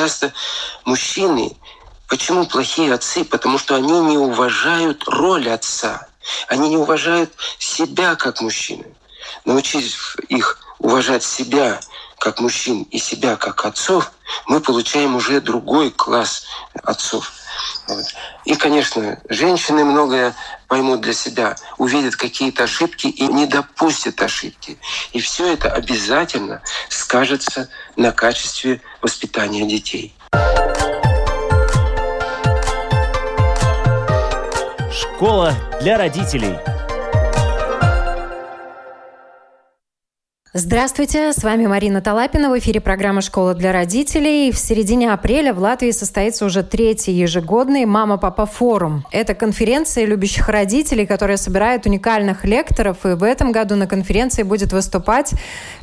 часто мужчины, почему плохие отцы? Потому что они не уважают роль отца. Они не уважают себя как мужчины. Научив их уважать себя как мужчин и себя как отцов, мы получаем уже другой класс отцов. И, конечно, женщины многое поймут для себя, увидят какие-то ошибки и не допустят ошибки. И все это обязательно скажется на качестве воспитания детей. Школа для родителей. Здравствуйте, с вами Марина Талапина. В эфире программа «Школа для родителей». В середине апреля в Латвии состоится уже третий ежегодный «Мама-папа форум». Это конференция любящих родителей, которая собирает уникальных лекторов. И в этом году на конференции будет выступать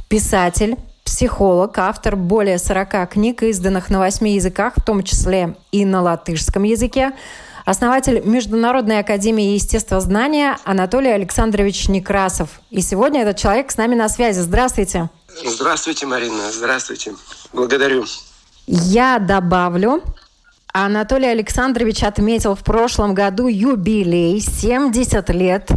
писатель, психолог, автор более 40 книг, изданных на восьми языках, в том числе и на латышском языке, основатель Международной академии естествознания Анатолий Александрович Некрасов. И сегодня этот человек с нами на связи. Здравствуйте. Здравствуйте, Марина. Здравствуйте. Благодарю. Я добавлю, Анатолий Александрович отметил в прошлом году юбилей, 70 лет.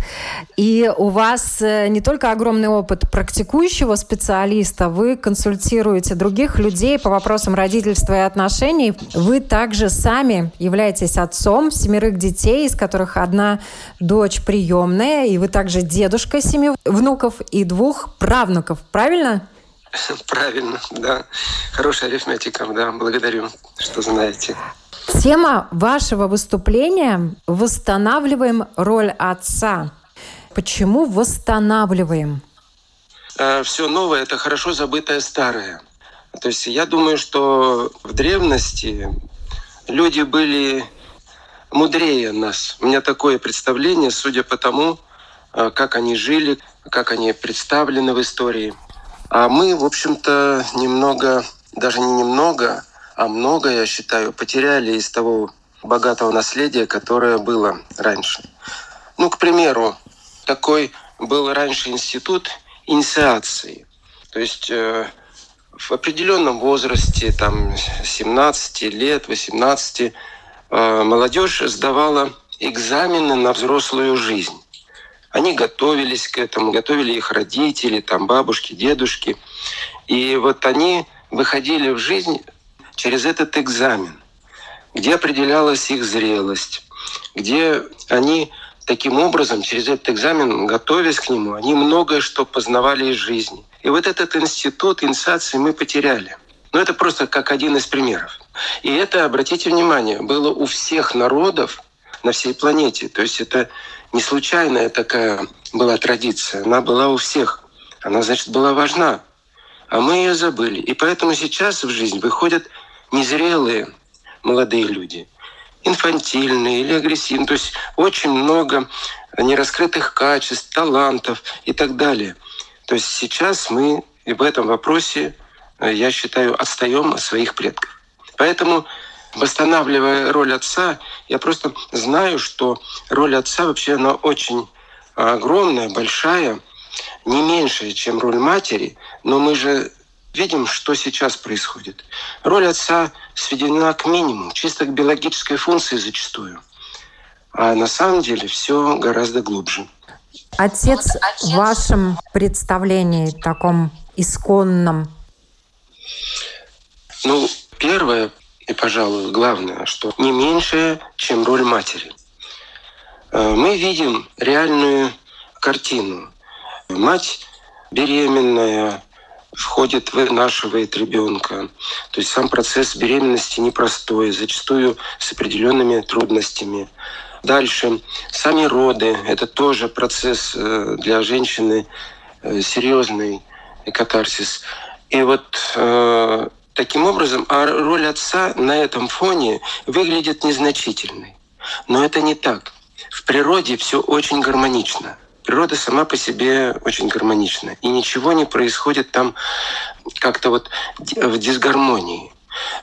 И у вас э, не только огромный опыт практикующего специалиста, вы консультируете других людей по вопросам родительства и отношений. Вы также сами являетесь отцом семерых детей, из которых одна дочь приемная, и вы также дедушка семи внуков и двух правнуков. Правильно? Правильно, да. Хорошая арифметика, да. Благодарю, что знаете. Тема вашего выступления – восстанавливаем роль отца. Почему восстанавливаем? Э, Все новое – это хорошо забытое старое. То есть я думаю, что в древности люди были мудрее нас. У меня такое представление, судя по тому, э, как они жили, как они представлены в истории. А мы, в общем-то, немного, даже не немного, а много, я считаю, потеряли из того богатого наследия, которое было раньше. Ну, к примеру, такой был раньше институт инициации. То есть э, в определенном возрасте, там 17 лет, 18, э, молодежь сдавала экзамены на взрослую жизнь. Они готовились к этому, готовили их родители, там бабушки, дедушки. И вот они выходили в жизнь через этот экзамен, где определялась их зрелость, где они таким образом, через этот экзамен, готовясь к нему, они многое что познавали из жизни. И вот этот институт инициации мы потеряли. Но это просто как один из примеров. И это, обратите внимание, было у всех народов на всей планете. То есть это не случайная такая была традиция. Она была у всех. Она, значит, была важна. А мы ее забыли. И поэтому сейчас в жизнь выходят незрелые молодые люди, инфантильные или агрессивные. То есть очень много нераскрытых качеств, талантов и так далее. То есть сейчас мы и в этом вопросе, э, я считаю, отстаем от своих предков. Поэтому восстанавливая роль отца, я просто знаю, что роль отца вообще она очень огромная, большая, не меньшая, чем роль матери, но мы же видим, что сейчас происходит. Роль отца сведена к минимуму, чисто к биологической функции зачастую. А на самом деле все гораздо глубже. Отец, в вашем представлении таком исконном? Ну, первое и, пожалуй, главное, что не меньшее, чем роль матери. Э, мы видим реальную картину. Мать беременная, входит, вынашивает ребенка. То есть сам процесс беременности непростой, зачастую с определенными трудностями. Дальше сами роды – это тоже процесс э, для женщины э, серьезный катарсис. И вот э, таким образом, а роль отца на этом фоне выглядит незначительной. Но это не так. В природе все очень гармонично природа сама по себе очень гармонична. И ничего не происходит там как-то вот в дисгармонии.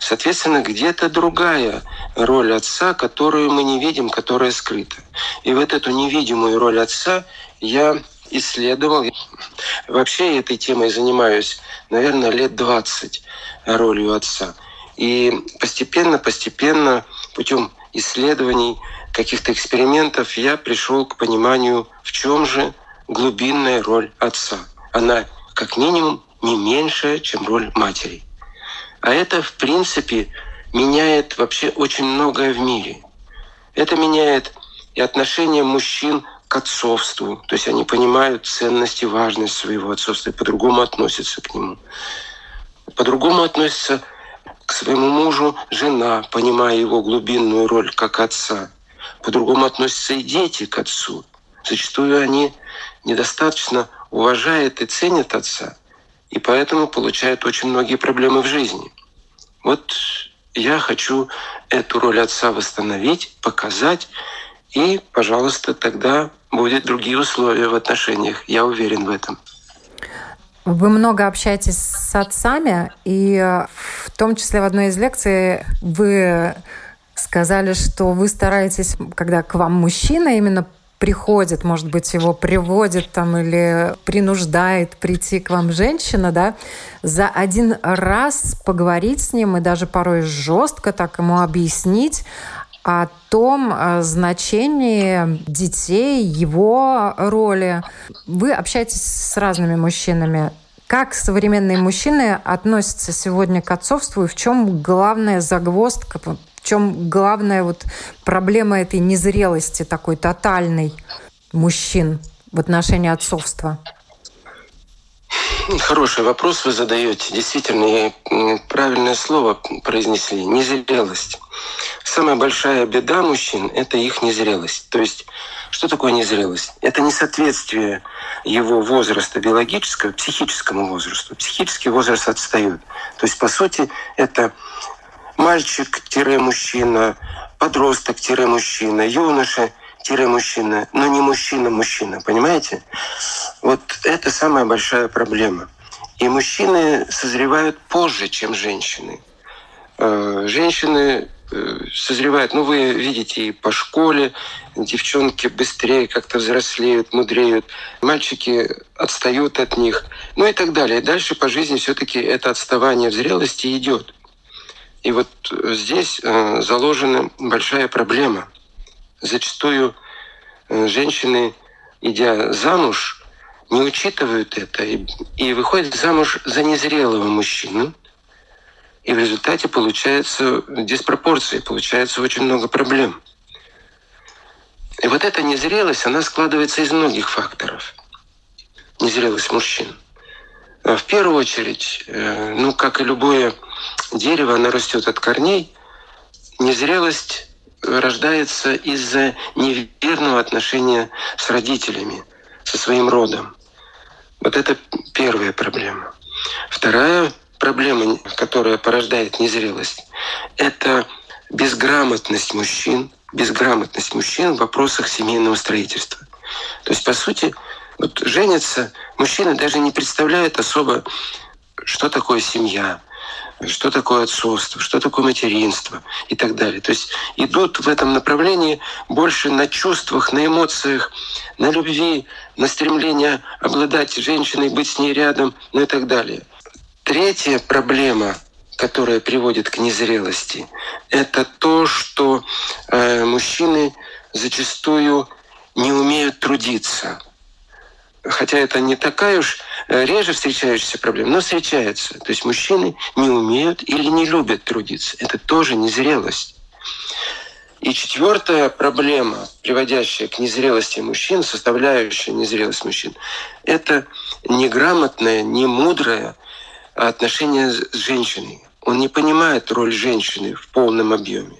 Соответственно, где-то другая роль отца, которую мы не видим, которая скрыта. И вот эту невидимую роль отца я исследовал. Вообще этой темой занимаюсь, наверное, лет 20 ролью отца. И постепенно, постепенно, путем исследований, каких-то экспериментов, я пришел к пониманию, в чем же глубинная роль отца. Она, как минимум, не меньшая, чем роль матери. А это, в принципе, меняет вообще очень многое в мире. Это меняет и отношение мужчин к отцовству. То есть они понимают ценность и важность своего отцовства и по-другому относятся к нему. По-другому относятся к своему мужу жена, понимая его глубинную роль как отца. По-другому относятся и дети к отцу. Зачастую они недостаточно уважают и ценят отца, и поэтому получают очень многие проблемы в жизни. Вот я хочу эту роль отца восстановить, показать, и, пожалуйста, тогда будут другие условия в отношениях. Я уверен в этом. Вы много общаетесь с отцами, и э, в том числе в одной из лекций вы сказали, что вы стараетесь, когда к вам мужчина именно приходит, может быть, его приводит там или принуждает прийти к вам женщина, да, за один раз поговорить с ним и даже порой жестко так ему объяснить о том э, значении детей, его роли. Вы общаетесь с разными мужчинами. Как современные мужчины относятся сегодня к отцовству и в чем главная загвоздка, чем главная вот проблема этой незрелости такой тотальной мужчин в отношении отцовства? Хороший вопрос вы задаете. Действительно, правильное слово произнесли. Незрелость. Самая большая беда мужчин – это их незрелость. То есть, что такое незрелость? Это несоответствие его возраста биологического психическому возрасту. Психический возраст отстает. То есть, по сути, это мальчик-мужчина, подросток-мужчина, юноша – мужчина, но не мужчина-мужчина, понимаете? Вот это самая большая проблема. И мужчины созревают позже, чем женщины. Э, женщины э, созревают, ну вы видите и по школе, девчонки быстрее как-то взрослеют, мудреют, мальчики отстают от них, ну и так далее. дальше по жизни все-таки это отставание в зрелости идет. И вот здесь э, заложена большая проблема. Зачастую женщины, идя замуж, не учитывают это и, и выходят замуж за незрелого мужчину. И в результате получается диспропорции, получается очень много проблем. И вот эта незрелость, она складывается из многих факторов. Незрелость мужчин. В первую очередь, э, ну, как и любое дерево, оно растет от корней. Незрелость рождается из-за неверного отношения с родителями, со своим родом. Вот это первая проблема. Вторая проблема, которая порождает незрелость, это безграмотность мужчин, безграмотность мужчин в вопросах семейного строительства. То есть, по сути, вот женятся, мужчины даже не представляют особо, что такое семья, что такое отцовство, что такое материнство и так далее. То есть идут в этом направлении больше на чувствах, на эмоциях, на любви, на стремление обладать женщиной, быть с ней рядом, ну и так далее. Третья проблема, которая приводит к незрелости, это то, что э, мужчины зачастую не умеют трудиться хотя это не такая уж э, реже встречающаяся проблема, но встречается. То есть мужчины не умеют или не любят трудиться. Это тоже незрелость. И четвертая проблема, приводящая к незрелости мужчин, составляющая незрелость мужчин, это неграмотное, немудрое отношение с женщиной. Он не понимает роль женщины в полном объеме.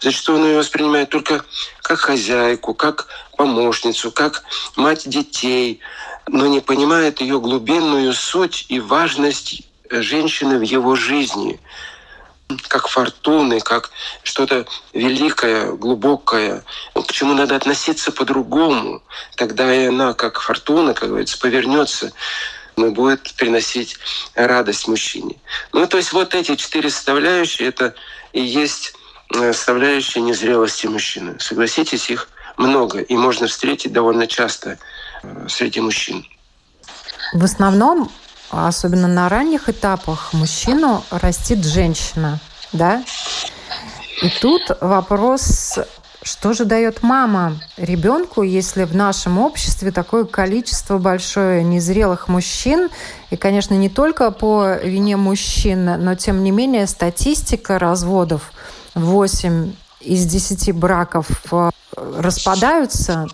Зачастую он ее воспринимает только как хозяйку, как помощницу, как мать детей, но не понимает ее глубинную суть и важность женщины в его жизни, как фортуны, как что-то великое, глубокое, к чему надо относиться по-другому. Тогда и она, как фортуна, как говорится, повернется и будет приносить радость мужчине. Ну, то есть вот эти четыре составляющие, это и есть э, составляющие незрелости мужчины. Согласитесь, их много, и можно встретить довольно часто э, среди мужчин. В основном, особенно на ранних этапах, мужчину растит женщина. да? И тут вопрос, что же дает мама ребенку, если в нашем обществе такое количество большое незрелых мужчин, и, конечно, не только по вине мужчин, но, тем не менее, статистика разводов 8 из 10 браков э, распадаются,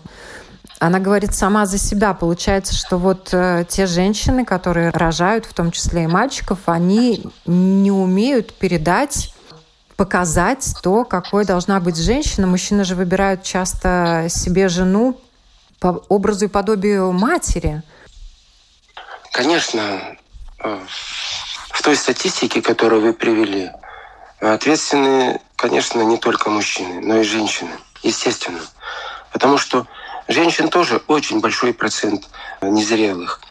она говорит сама за себя. Получается, что вот э, те женщины, которые рожают, в том числе и мальчиков, они не умеют передать показать то, какой должна быть женщина. Мужчины же выбирают часто себе жену по образу и подобию матери. Конечно, э, в той статистике, которую вы привели, ответственны, конечно, не только мужчины, но и женщины, естественно. Потому что женщин тоже очень большой процент незрелых.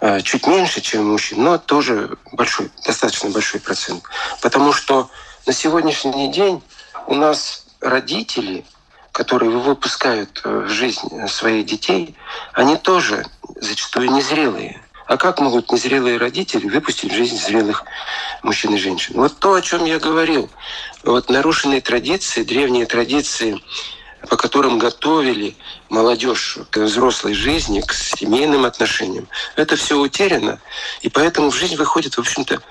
Э, чуть меньше, чем мужчин, но тоже большой, достаточно большой процент. Потому что на сегодняшний день у нас родители, которые выпускают э, в жизнь своих детей, они тоже зачастую незрелые. А как могут незрелые родители выпустить в жизнь зрелых мужчин и женщин? Вот то, о чем я говорил. Вот нарушенные традиции, древние традиции, по которым готовили молодежь к взрослой жизни, к семейным отношениям, это все утеряно. И поэтому в жизнь выходит, в общем-то,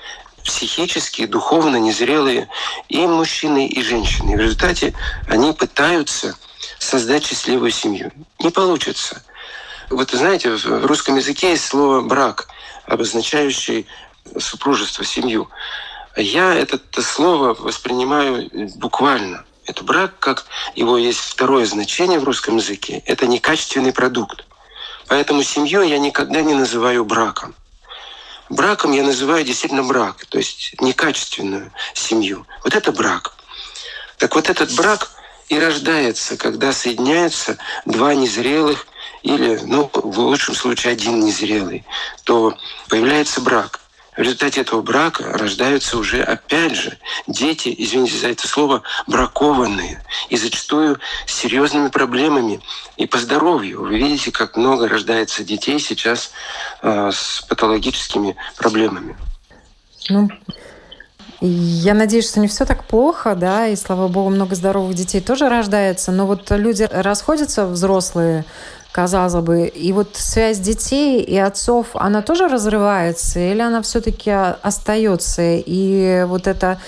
психически, духовно незрелые и мужчины, и женщины. И в результате они пытаются создать счастливую семью. Не получится. Вот знаете, в русском языке есть слово «брак», обозначающий супружество, семью. Я это слово воспринимаю буквально. Это брак, как его есть второе значение в русском языке, это некачественный продукт. Поэтому семью я никогда не называю браком. Браком я называю действительно брак, то есть некачественную семью. Вот это брак. Так вот этот брак и рождается, когда соединяются два незрелых или, ну, в лучшем случае, один незрелый, то появляется брак. В результате этого брака рождаются уже, опять же, дети, извините за это слово, бракованные. И зачастую с серьезными проблемами и по здоровью. Вы видите, как много рождается детей сейчас э, с патологическими проблемами. Ну, я надеюсь, что не все так плохо, да, и слава богу, много здоровых детей тоже рождается. Но вот люди расходятся, взрослые, казалось бы. И вот связь детей и отцов, она тоже разрывается или она все-таки остается? И вот эта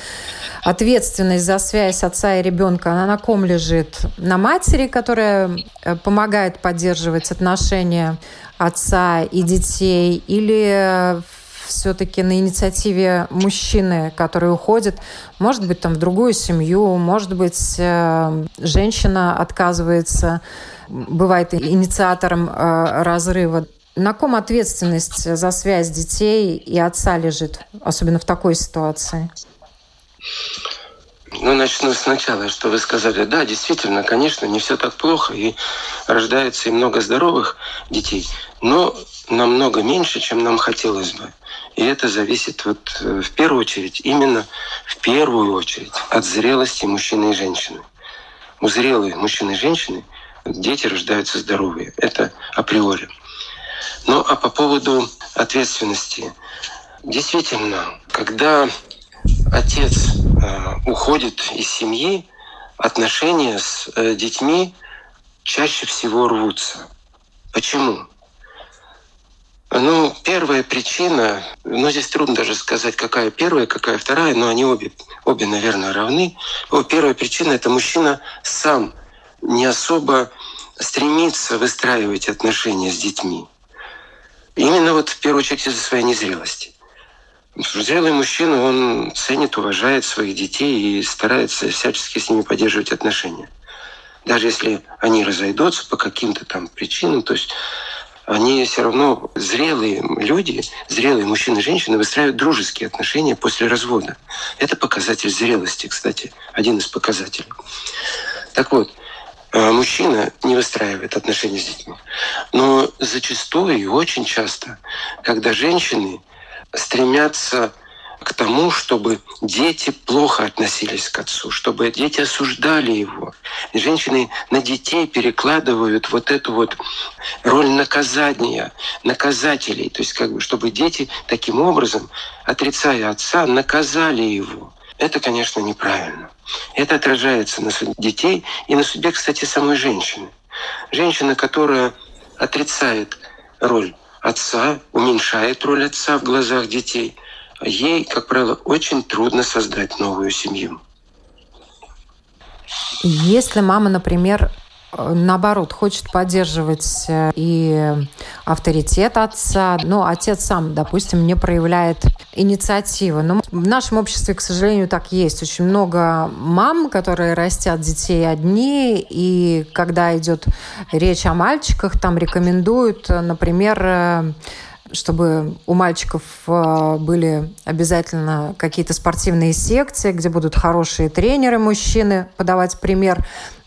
ответственность за связь отца и ребенка, она на ком лежит? На матери, которая э, помогает поддерживать отношения отца и детей, или все-таки на инициативе мужчины, который уходит, может быть, там в другую семью, может быть, э, женщина отказывается бывает инициатором э, разрыва. На ком ответственность за связь детей и отца лежит, особенно в такой ситуации? Ну, начну сначала, что вы сказали. Да, действительно, конечно, не все так плохо, и рождается и много здоровых детей, но намного меньше, чем нам хотелось бы. И это зависит вот э, в первую очередь, именно в первую очередь от зрелости мужчины и женщины. У зрелых мужчины и женщины дети рождаются здоровые. Это априори. Ну а по поводу ответственности. Действительно, когда отец э, уходит из семьи, отношения с э, детьми чаще всего рвутся. Почему? Ну, первая причина, ну, здесь трудно даже сказать, какая первая, какая вторая, но они обе, обе наверное, равны. О, первая причина – это мужчина сам не особо стремится выстраивать отношения с детьми. Именно вот в первую очередь из-за своей незрелости. Зрелый мужчина, он ценит, уважает своих детей и старается всячески с ними поддерживать отношения. Даже если они разойдутся по каким-то там причинам, то есть они все равно зрелые люди, зрелые мужчины и женщины выстраивают дружеские отношения после развода. Это показатель зрелости, кстати, один из показателей. Так вот, а мужчина не выстраивает отношения с детьми. Но зачастую и очень часто, когда женщины стремятся к тому, чтобы дети плохо относились к отцу, чтобы дети осуждали его. И женщины на детей перекладывают вот эту вот роль наказания, наказателей. То есть как бы, чтобы дети таким образом, отрицая отца, наказали его. это, конечно, неправильно. Это отражается на судьбе детей и на судьбе, кстати, самой женщины. Женщина, которая отрицает роль отца, уменьшает роль отца в глазах детей, ей, как правило, очень трудно создать новую семью. Если мама, например, наоборот, хочет поддерживать э, и авторитет отца. Но отец сам, допустим, не проявляет инициативы. Но в нашем обществе, к сожалению, так есть. Очень много мам, которые растят детей одни, и когда идет речь о мальчиках, там рекомендуют, например, э, чтобы у мальчиков э, были обязательно какие-то спортивные секции, где будут хорошие тренеры мужчины подавать пример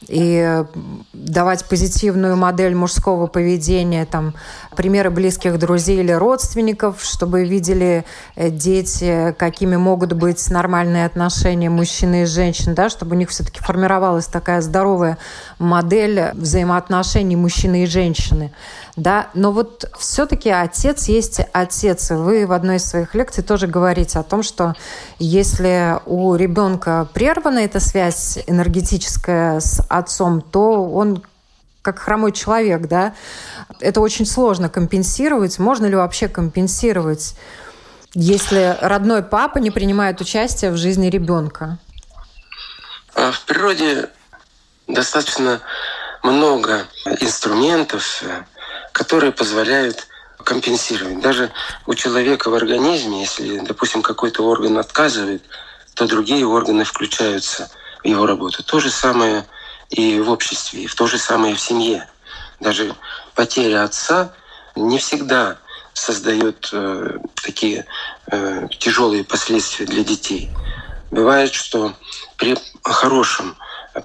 и давать позитивную модель мужского поведения, там, примеры близких друзей или родственников, чтобы видели э, дети, какими могут быть нормальные отношения мужчины и женщин, да, чтобы у них все-таки формировалась такая здоровая модель взаимоотношений мужчины и женщины. Да? Но вот все-таки отец есть отец. Вы в одной из своих лекций тоже говорите о том, что если у ребенка прервана эта связь энергетическая с отцом, то он как хромой человек, да, это очень сложно компенсировать. Можно ли вообще компенсировать, если родной папа не принимает участие в жизни ребенка? А в природе достаточно много инструментов, которые позволяют компенсировать. Даже у человека в организме, если, допустим, какой-то орган отказывает, то другие органы включаются в его работу. То же самое и в обществе, и в то же самое в семье. Даже потеря отца не всегда создает э, такие э, тяжелые последствия для детей. Бывает, что при хорошем,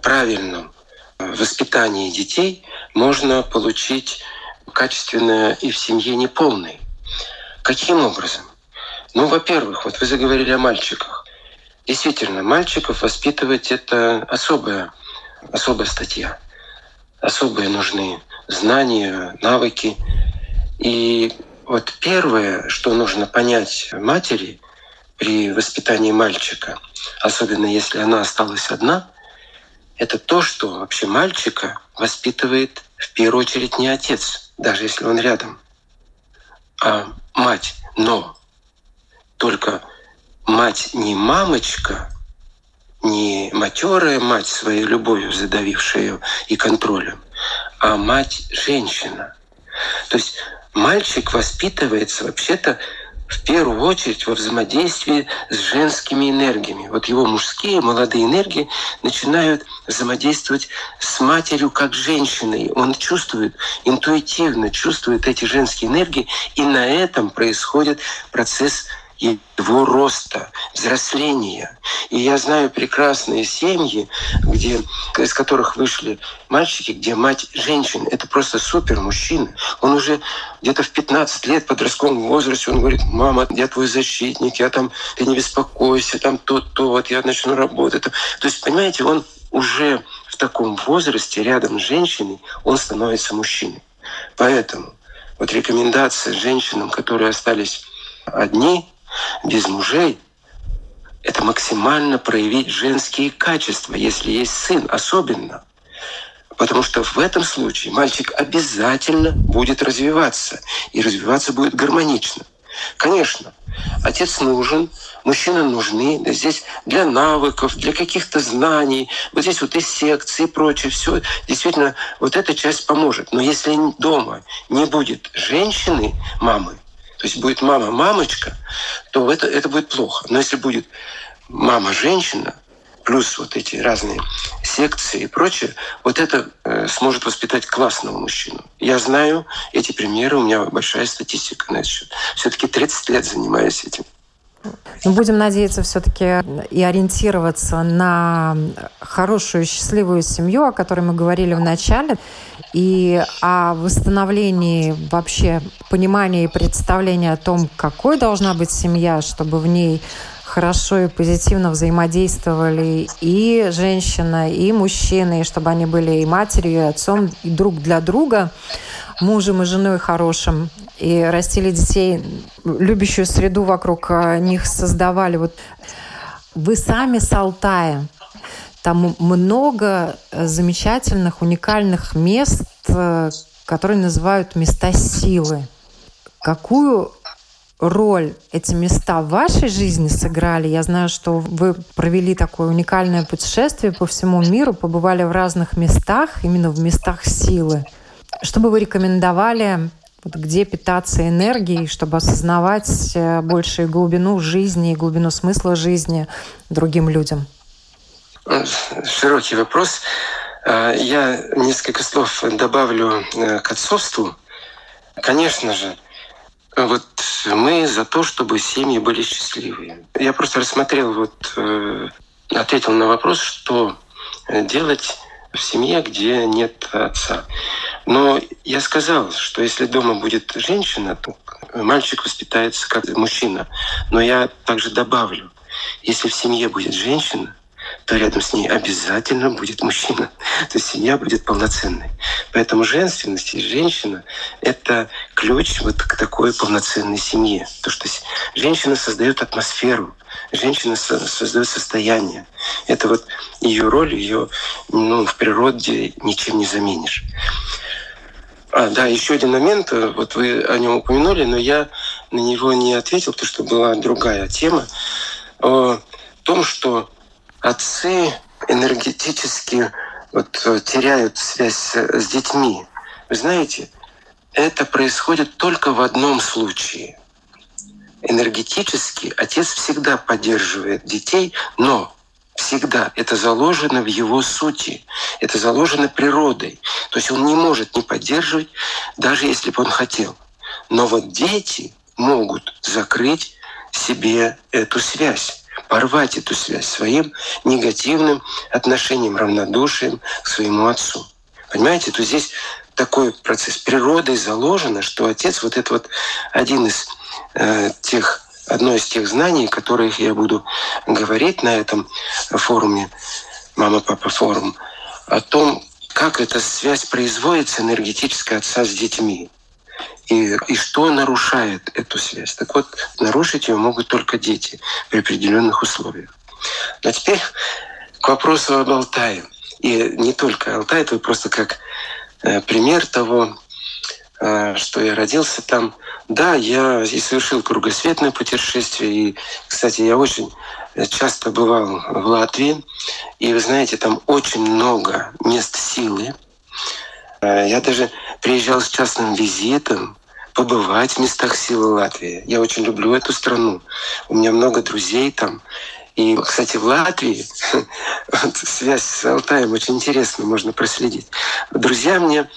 правильном э, воспитании детей можно получить качественное и в семье неполный. Каким образом? Ну, во-первых, вот вы заговорили о мальчиках. Действительно, мальчиков воспитывать это особая, особая статья. Особые нужны знания, навыки. И вот первое, что нужно понять матери при воспитании мальчика, особенно если она осталась одна, это то, что вообще мальчика воспитывает в первую очередь не отец, даже если он рядом, а мать. Но только мать не мамочка, не матерая мать своей любовью, задавившая ее и контролем, а мать женщина. То есть мальчик воспитывается вообще-то в первую очередь во взаимодействии с женскими энергиями. Вот его мужские молодые энергии начинают взаимодействовать с матерью как женщиной. Он чувствует, интуитивно чувствует эти женские энергии, и на этом происходит процесс его роста, взросления. И я знаю прекрасные семьи, где, из которых вышли мальчики, где мать женщин. Это просто супер мужчина. Он уже где-то в 15 лет в подростковом возрасте, он говорит, мама, я твой защитник, я там, ты не беспокойся, там то-то, вот я начну работать. То есть, понимаете, он уже в таком возрасте рядом с женщиной, он становится мужчиной. Поэтому вот рекомендация женщинам, которые остались одни, без мужей, это максимально проявить женские качества, если есть сын особенно. Потому что в этом случае мальчик обязательно будет развиваться, и развиваться будет гармонично. Конечно, отец нужен, мужчины нужны, здесь для навыков, для каких-то знаний, вот здесь вот и секции и прочее, все, действительно, вот эта часть поможет. Но если дома не будет женщины, мамы, то есть будет мама-мамочка, то это, это будет плохо. Но если будет мама-женщина, плюс вот эти разные секции и прочее, вот это э, сможет воспитать классного мужчину. Я знаю эти примеры, у меня большая статистика на этот счет. Все-таки 30 лет занимаюсь этим. Мы будем надеяться все-таки и ориентироваться на хорошую, счастливую семью, о которой мы говорили в начале, и о восстановлении вообще понимания и представления о том, какой должна быть семья, чтобы в ней хорошо и позитивно взаимодействовали и женщина, и мужчина, и чтобы они были и матерью, и отцом, и друг для друга, мужем и женой хорошим, и растили детей, любящую среду вокруг них создавали. Вот Вы сами с Алтая. Там много замечательных, уникальных мест, э, которые называют места силы. Какую роль эти места в вашей жизни сыграли? Я знаю, что вы провели такое уникальное путешествие по всему миру, побывали в разных местах, именно в местах силы. Что бы вы рекомендовали вот где питаться энергией, чтобы осознавать э, большую глубину жизни и глубину смысла жизни другим людям? Широкий вопрос. А, я несколько слов добавлю э, к отцовству. Конечно же, вот мы за то, чтобы семьи были счастливые. Я просто рассмотрел, вот, э, ответил на вопрос, что делать в семье, где нет отца. Но я сказал, что если дома будет женщина, то мальчик воспитается как мужчина. Но я также добавлю, если в семье будет женщина, то рядом с ней обязательно будет мужчина. То есть семья будет полноценной. Поэтому женственность и женщина — это ключ вот к такой полноценной семье. То, что женщина создает атмосферу, женщина создает состояние. Это вот ее роль, ее ну, в природе ничем не заменишь. А, да, еще один момент, вот вы о нем упомянули, но я на него не ответил, потому что была другая тема. О том, что отцы энергетически вот, э, теряют связь с детьми. Вы знаете, это происходит только в одном случае. Энергетически отец всегда поддерживает детей, но всегда это заложено в его сути, это заложено природой. То есть он не может не поддерживать, даже если бы он хотел. Но вот дети могут закрыть себе эту связь порвать эту связь своим негативным отношением, равнодушием к своему отцу. Понимаете, то здесь такой процесс природой заложено, что отец вот это вот один из э, тех одно из тех знаний, которых я буду говорить на этом форуме «Мама-папа форум», о том, как эта связь производится энергетическая отца с детьми и, и что нарушает эту связь. Так вот, нарушить ее могут только дети при определенных условиях. А теперь к вопросу об Алтае. И не только Алтай, это просто как э, пример того, э, что я родился там. Да, я и совершил кругосветное путешествие. И, кстати, я очень часто бывал в Латвии. И вы знаете, там очень много мест силы. Э, я даже приезжал с частным визитом побывать в местах силы Латвии. Я очень люблю эту страну. У меня много друзей там. И, кстати, в Латвии вот, связь с Алтаем очень интересно, можно проследить. Друзья мне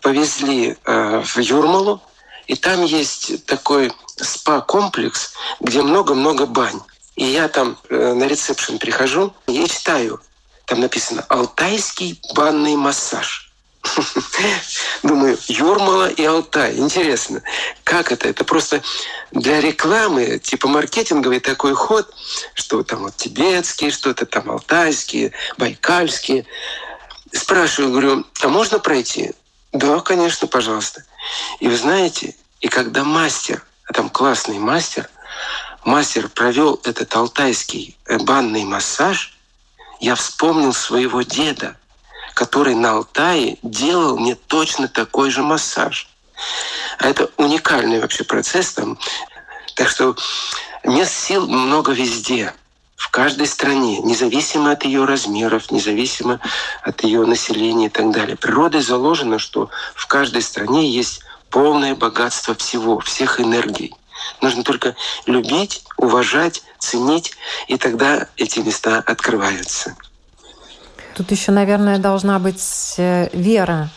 повезли э, в Юрмалу, и там есть такой спа-комплекс, где много-много бань. И я там э, на ресепшн прихожу и читаю. Там написано «Алтайский банный массаж». Думаю, Юрмала и Алтай. Интересно, как это? Это просто для рекламы, типа маркетинговый такой ход, что там вот тибетские, что-то там алтайские, байкальские. Спрашиваю, говорю, а можно пройти? Да, конечно, пожалуйста. И вы знаете, и когда мастер, а там классный мастер, мастер провел этот алтайский э, банный массаж, я вспомнил своего деда, который на Алтае делал мне точно такой же массаж. А это уникальный вообще процесс там. Так что мест сил много везде, в каждой стране, независимо от ее размеров, независимо от ее населения и так далее. Природой заложено, что в каждой стране есть полное богатство всего, всех энергий. Нужно только любить, уважать, ценить, и тогда эти места открываются. Тут еще, наверное, должна быть э, вера.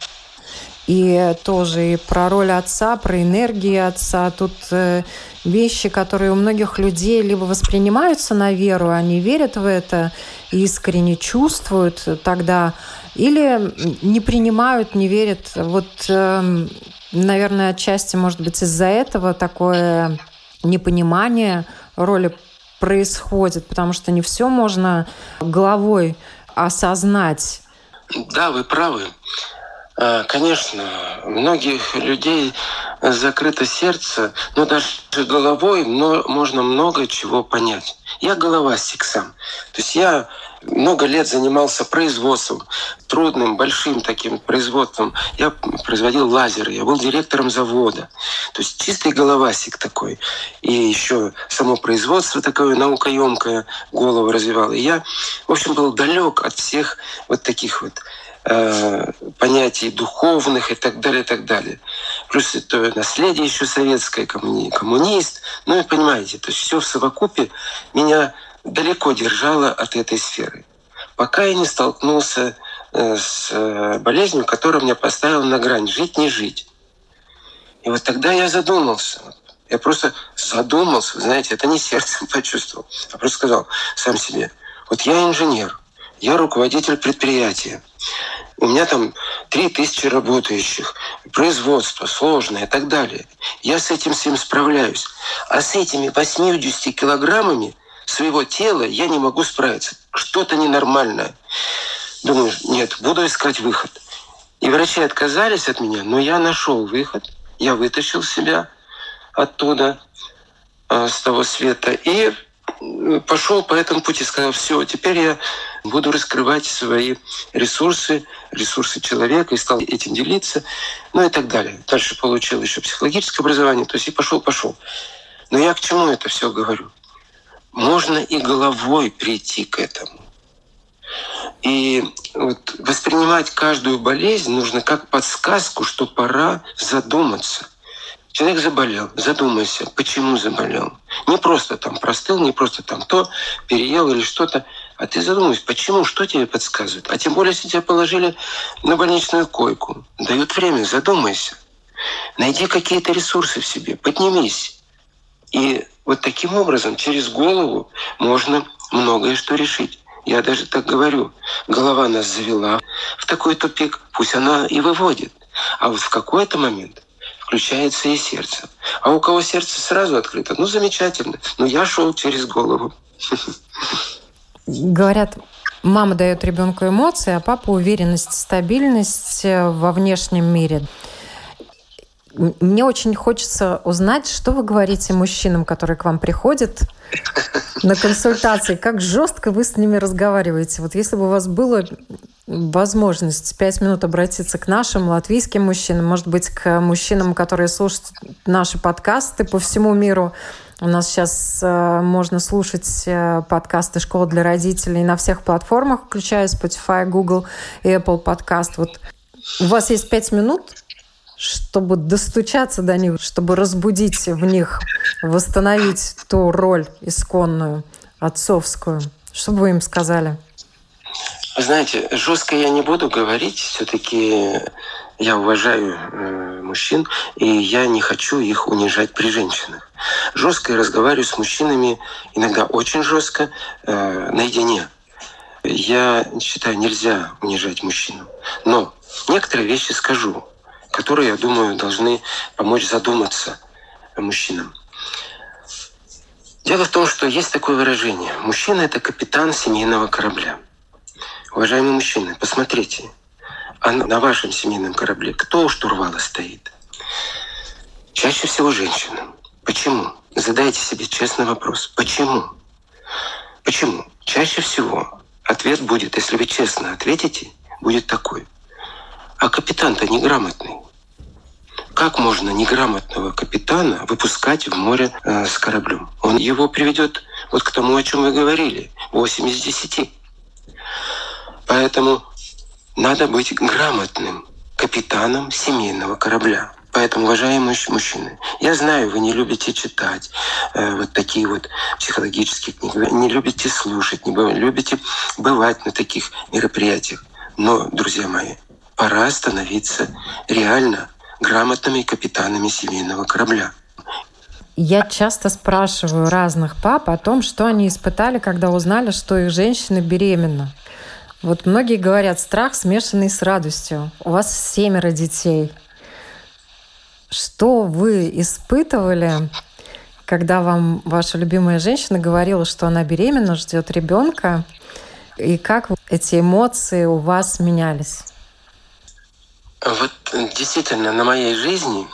И тоже и про роль отца, про энергию отца. Тут э, вещи, которые у многих людей либо воспринимаются на веру, они верят в это искренне чувствуют тогда, или не принимают, не верят. Вот, эм, наверное, отчасти, может быть, из-за этого такое непонимание роли происходит, потому что не все можно головой осознать. Да, вы правы. А, конечно, многих людей закрыто сердце, но даже головой но можно много чего понять. Я головастик сам. То есть я много лет занимался производством, трудным, большим таким производством. Я производил лазеры, я был директором завода. То есть чистый головастик такой. И еще само производство такое наукоемкое голову развивал. И я, в общем, был далек от всех вот таких вот э, понятий духовных и так далее, и так далее. Плюс это наследие еще советское, коммуни, коммунист. Ну, и понимаете, то есть все в совокупе меня далеко держало от этой сферы. Пока я не столкнулся э, с э, болезнью, которая меня поставила на грань жить, не жить. И вот тогда я задумался. Я просто задумался, знаете, это не сердцем почувствовал, а просто сказал сам себе, вот я инженер, я руководитель предприятия, у меня там три тысячи работающих, производство сложное и так далее. Я с этим всем справляюсь. А с этими 80 килограммами своего тела я не могу справиться. Что-то ненормальное. Думаю, нет, буду искать выход. И врачи отказались от меня, но я нашел выход. Я вытащил себя оттуда, а, с того света. И пошел по этому пути, сказал, все, теперь я буду раскрывать свои ресурсы, ресурсы человека, и стал этим делиться, ну и так далее. Дальше получил еще психологическое образование, то есть и пошел, пошел. Но я к чему это все говорю? Можно и головой прийти к этому. И вот воспринимать каждую болезнь нужно как подсказку, что пора задуматься. Человек заболел, задумайся, почему заболел. Не просто там простыл, не просто там то, переел или что-то, а ты задумайся, почему, что тебе подсказывает. А тем более, если тебя положили на больничную койку, дают время, задумайся. Найди какие-то ресурсы в себе, поднимись. И вот таким образом, через голову можно многое что решить. Я даже так говорю. Голова нас завела в такой тупик, пусть она и выводит. А вот в какой-то момент включается и сердце. А у кого сердце сразу открыто, ну замечательно. Но я шел через голову. Говорят, мама дает ребенку эмоции, а папа уверенность, стабильность э, во внешнем мире. Мне очень хочется узнать, что вы говорите мужчинам, которые к вам приходят на консультации, как жестко вы с ними разговариваете. Вот если бы у вас была возможность пять минут обратиться к нашим латвийским мужчинам, может быть, к мужчинам, которые слушают наши подкасты по всему миру. У нас сейчас э, можно слушать э, подкасты «Школа для родителей» на всех платформах, включая Spotify, Google и Apple Podcast. Вот у вас есть пять минут, чтобы достучаться до них, чтобы разбудить в них, восстановить ту роль исконную, отцовскую? Что бы вы им сказали? знаете, жестко я не буду говорить. Все-таки я уважаю э, мужчин, и я не хочу их унижать при женщинах. Жестко я разговариваю с мужчинами, иногда очень жестко, э, наедине. Я считаю, нельзя унижать мужчину. Но некоторые вещи скажу которые, я думаю, должны помочь задуматься мужчинам. Дело в том, что есть такое выражение. Мужчина – это капитан семейного корабля. Уважаемые мужчины, посмотрите, а на вашем семейном корабле кто у штурвала стоит? Чаще всего женщина. Почему? Задайте себе честный вопрос. Почему? Почему? Чаще всего ответ будет, если вы честно ответите, будет такой. А капитан-то неграмотный. Как можно неграмотного капитана выпускать в море э, с кораблем? Он его приведет вот к тому, о чем вы говорили, 8 из 10. Поэтому надо быть грамотным капитаном семейного корабля. Поэтому, уважаемые мужчины, я знаю, вы не любите читать э, вот такие вот психологические книги, вы не любите слушать, не любите бывать на таких мероприятиях. Но, друзья мои, пора становиться реально грамотными капитанами семейного корабля. Я часто спрашиваю разных пап о том, что они испытали, когда узнали, что их женщина беременна. Вот многие говорят, страх смешанный с радостью. У вас семеро детей. Что вы испытывали, когда вам ваша любимая женщина говорила, что она беременна, ждет ребенка, и как эти эмоции у вас менялись? Вот действительно на моей жизни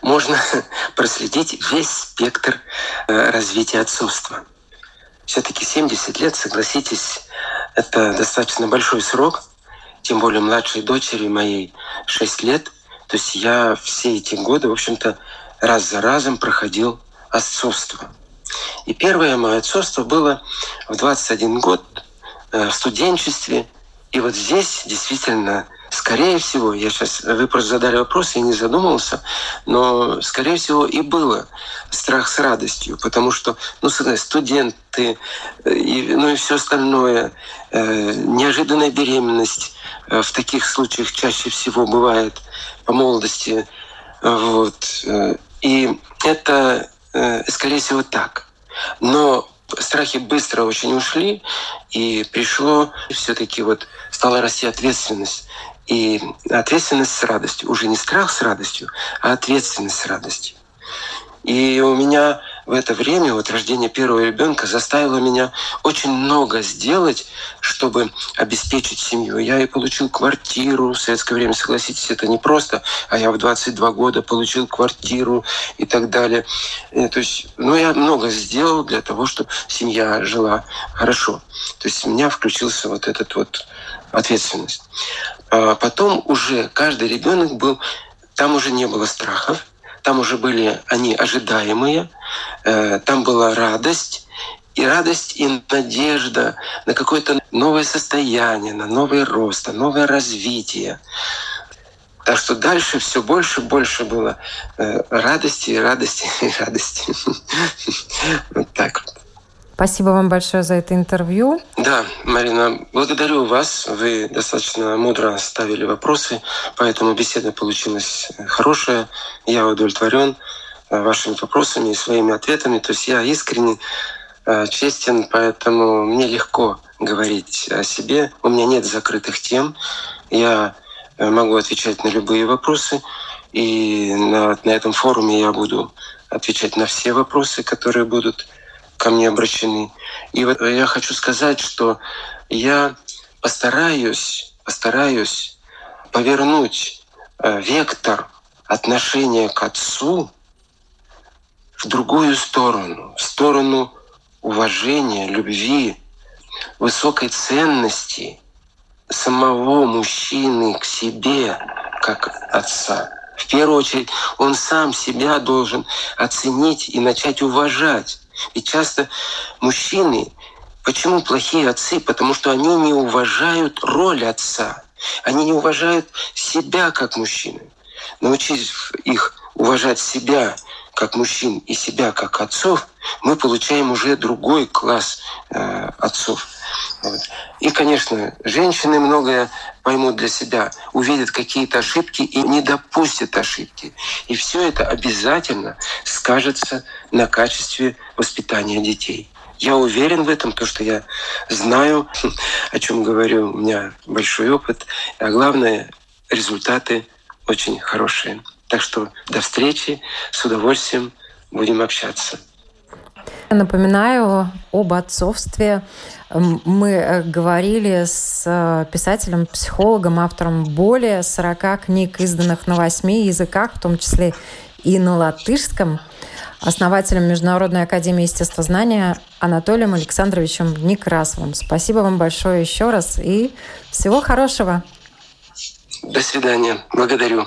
можно проследить весь спектр э, развития отцовства. Все-таки 70 лет, согласитесь, это достаточно большой срок, тем более младшей дочери моей 6 лет. То есть я все эти годы, в общем-то, раз за разом проходил отцовство. И первое мое отцовство было в 21 год э, в студенчестве. И вот здесь действительно Скорее всего, я сейчас, вы просто задали вопрос, я не задумывался, но, скорее всего, и было страх с радостью, потому что, ну, студенты, э, и, ну и все остальное, э, неожиданная беременность э, в таких случаях чаще всего бывает по молодости, вот, э, и это, э, скорее всего, так. Но страхи быстро очень ушли, и пришло все-таки вот стала расти ответственность. И ответственность с радостью. Уже не страх с радостью, а ответственность с радостью. И у меня в это время, вот рождение первого ребенка, заставило меня очень много сделать, чтобы обеспечить семью. Я и получил квартиру в советское время, согласитесь, это не просто, а я в 22 года получил квартиру и так далее. Э, то есть, ну, я много сделал для того, чтобы семья жила хорошо. То есть у меня включился вот этот вот ответственность. А потом уже каждый ребенок был, там уже не было страхов, там уже были они ожидаемые, э, там была радость, и радость и надежда на какое-то новое состояние, на новый рост, на новое развитие. Так что дальше все больше и больше было э, радости, радости и радости. Вот так вот. Спасибо вам большое за это интервью. Да, Марина, благодарю вас. Вы достаточно мудро ставили вопросы, поэтому беседа получилась хорошая. Я удовлетворен э, вашими вопросами и своими ответами. То есть я искренне э, честен, поэтому мне легко говорить о себе. У меня нет закрытых тем. Я э, могу отвечать на любые вопросы. И на, на этом форуме я буду отвечать на все вопросы, которые будут ко мне обращены. И вот я хочу сказать, что я постараюсь, постараюсь повернуть э, вектор отношения к Отцу в другую сторону, в сторону уважения, любви, высокой ценности самого мужчины к себе как отца. В первую очередь, он сам себя должен оценить и начать уважать. И часто мужчины, почему плохие отцы? Потому что они не уважают роль отца. Они не уважают себя как мужчины. Научив их уважать себя как мужчин и себя как отцов, мы получаем уже другой класс э, отцов. И, конечно, женщины многое поймут для себя, увидят какие-то ошибки и не допустят ошибки. И все это обязательно скажется на качестве воспитания детей. Я уверен в этом, то, что я знаю, о чем говорю, у меня большой опыт, а главное, результаты очень хорошие. Так что до встречи, с удовольствием будем общаться. Напоминаю об отцовстве. Мы э, говорили с э, писателем, психологом, автором более 40 книг, изданных на восьми языках, в том числе и на латышском, основателем Международной академии естествознания Анатолием Александровичем Некрасовым. Спасибо вам большое еще раз и всего хорошего. До свидания. Благодарю.